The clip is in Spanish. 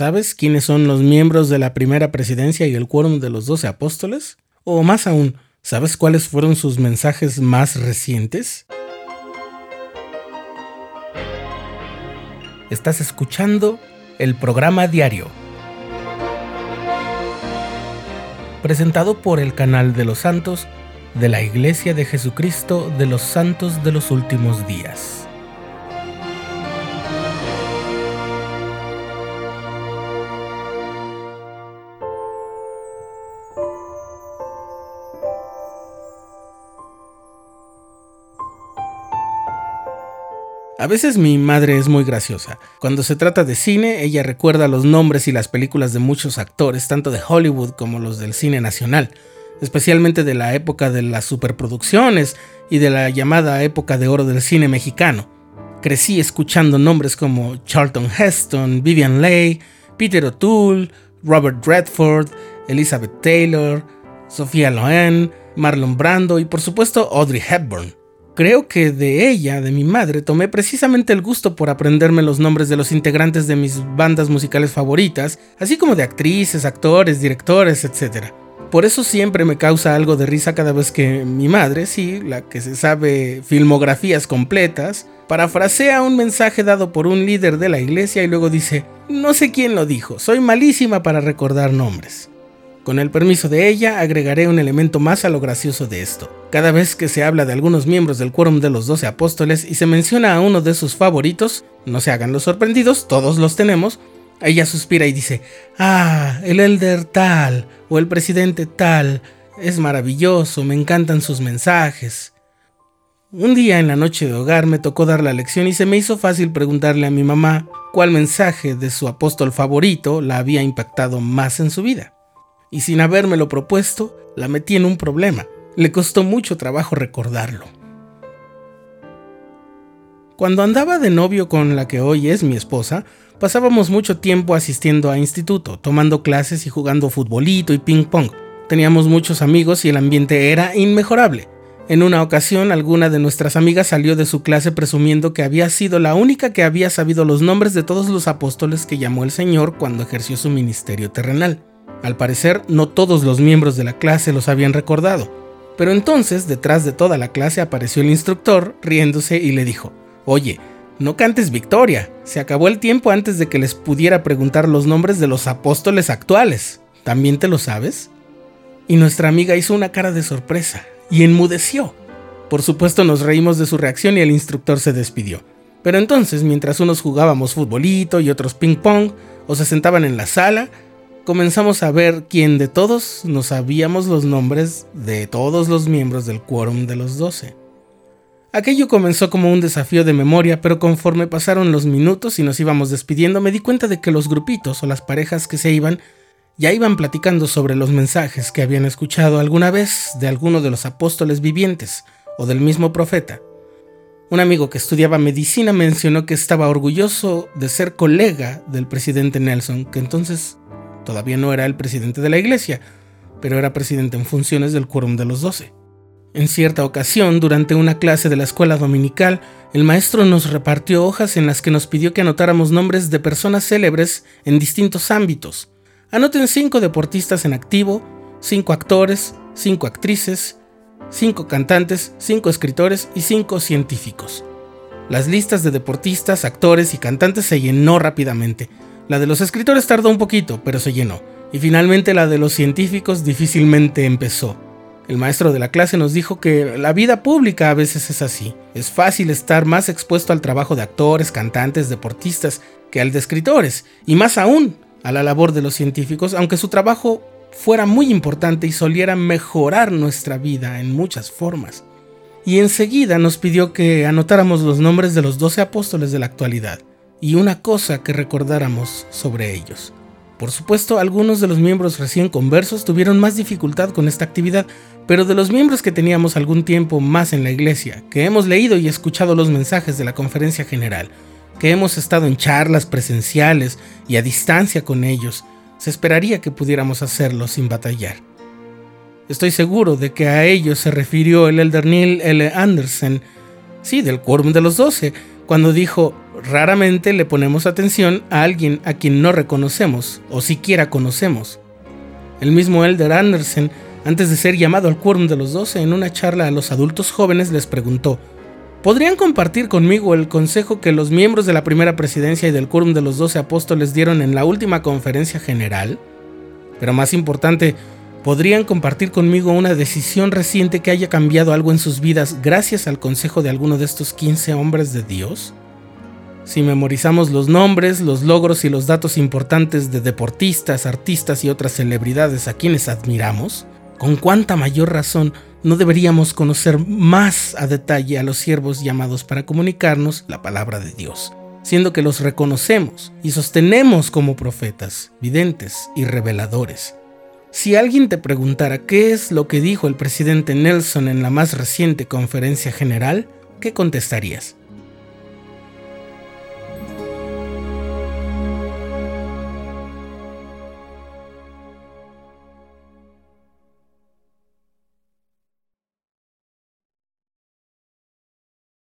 ¿Sabes quiénes son los miembros de la primera presidencia y el quórum de los doce apóstoles? O más aún, ¿sabes cuáles fueron sus mensajes más recientes? Estás escuchando el programa diario, presentado por el canal de los santos de la Iglesia de Jesucristo de los Santos de los Últimos Días. A veces mi madre es muy graciosa. Cuando se trata de cine, ella recuerda los nombres y las películas de muchos actores, tanto de Hollywood como los del cine nacional, especialmente de la época de las superproducciones y de la llamada época de oro del cine mexicano. Crecí escuchando nombres como Charlton Heston, Vivian Leigh, Peter O'Toole, Robert Redford, Elizabeth Taylor, Sofía Loren, Marlon Brando y por supuesto Audrey Hepburn. Creo que de ella, de mi madre, tomé precisamente el gusto por aprenderme los nombres de los integrantes de mis bandas musicales favoritas, así como de actrices, actores, directores, etc. Por eso siempre me causa algo de risa cada vez que mi madre, sí, la que se sabe filmografías completas, parafrasea un mensaje dado por un líder de la iglesia y luego dice, no sé quién lo dijo, soy malísima para recordar nombres. Con el permiso de ella, agregaré un elemento más a lo gracioso de esto. Cada vez que se habla de algunos miembros del quórum de los doce apóstoles y se menciona a uno de sus favoritos, no se hagan los sorprendidos, todos los tenemos, ella suspira y dice, ah, el elder tal o el presidente tal, es maravilloso, me encantan sus mensajes. Un día en la noche de hogar me tocó dar la lección y se me hizo fácil preguntarle a mi mamá cuál mensaje de su apóstol favorito la había impactado más en su vida y sin habérmelo propuesto, la metí en un problema. Le costó mucho trabajo recordarlo. Cuando andaba de novio con la que hoy es mi esposa, pasábamos mucho tiempo asistiendo a instituto, tomando clases y jugando futbolito y ping pong. Teníamos muchos amigos y el ambiente era inmejorable. En una ocasión, alguna de nuestras amigas salió de su clase presumiendo que había sido la única que había sabido los nombres de todos los apóstoles que llamó el Señor cuando ejerció su ministerio terrenal. Al parecer, no todos los miembros de la clase los habían recordado, pero entonces detrás de toda la clase apareció el instructor riéndose y le dijo, Oye, no cantes victoria, se acabó el tiempo antes de que les pudiera preguntar los nombres de los apóstoles actuales. ¿También te lo sabes? Y nuestra amiga hizo una cara de sorpresa y enmudeció. Por supuesto nos reímos de su reacción y el instructor se despidió. Pero entonces, mientras unos jugábamos futbolito y otros ping pong, o se sentaban en la sala, comenzamos a ver quién de todos nos sabíamos los nombres de todos los miembros del quórum de los doce. Aquello comenzó como un desafío de memoria, pero conforme pasaron los minutos y nos íbamos despidiendo, me di cuenta de que los grupitos o las parejas que se iban ya iban platicando sobre los mensajes que habían escuchado alguna vez de alguno de los apóstoles vivientes o del mismo profeta. Un amigo que estudiaba medicina mencionó que estaba orgulloso de ser colega del presidente Nelson, que entonces Todavía no era el presidente de la iglesia, pero era presidente en funciones del quórum de los doce. En cierta ocasión, durante una clase de la escuela dominical, el maestro nos repartió hojas en las que nos pidió que anotáramos nombres de personas célebres en distintos ámbitos. Anoten cinco deportistas en activo, cinco actores, cinco actrices, cinco cantantes, cinco escritores y cinco científicos. Las listas de deportistas, actores y cantantes se llenó rápidamente. La de los escritores tardó un poquito, pero se llenó. Y finalmente la de los científicos difícilmente empezó. El maestro de la clase nos dijo que la vida pública a veces es así. Es fácil estar más expuesto al trabajo de actores, cantantes, deportistas que al de escritores, y más aún a la labor de los científicos, aunque su trabajo fuera muy importante y soliera mejorar nuestra vida en muchas formas. Y enseguida nos pidió que anotáramos los nombres de los doce apóstoles de la actualidad y una cosa que recordáramos sobre ellos. Por supuesto, algunos de los miembros recién conversos tuvieron más dificultad con esta actividad, pero de los miembros que teníamos algún tiempo más en la iglesia, que hemos leído y escuchado los mensajes de la conferencia general, que hemos estado en charlas presenciales y a distancia con ellos, se esperaría que pudiéramos hacerlo sin batallar. Estoy seguro de que a ellos se refirió el elder Neil L. Anderson, sí, del Quórum de los Doce, cuando dijo, raramente le ponemos atención a alguien a quien no reconocemos o siquiera conocemos. El mismo Elder Anderson, antes de ser llamado al quórum de los doce en una charla a los adultos jóvenes, les preguntó, ¿podrían compartir conmigo el consejo que los miembros de la primera presidencia y del quórum de los doce apóstoles dieron en la última conferencia general? Pero más importante, ¿podrían compartir conmigo una decisión reciente que haya cambiado algo en sus vidas gracias al consejo de alguno de estos 15 hombres de Dios? Si memorizamos los nombres, los logros y los datos importantes de deportistas, artistas y otras celebridades a quienes admiramos, con cuánta mayor razón no deberíamos conocer más a detalle a los siervos llamados para comunicarnos la palabra de Dios, siendo que los reconocemos y sostenemos como profetas, videntes y reveladores. Si alguien te preguntara qué es lo que dijo el presidente Nelson en la más reciente conferencia general, ¿qué contestarías?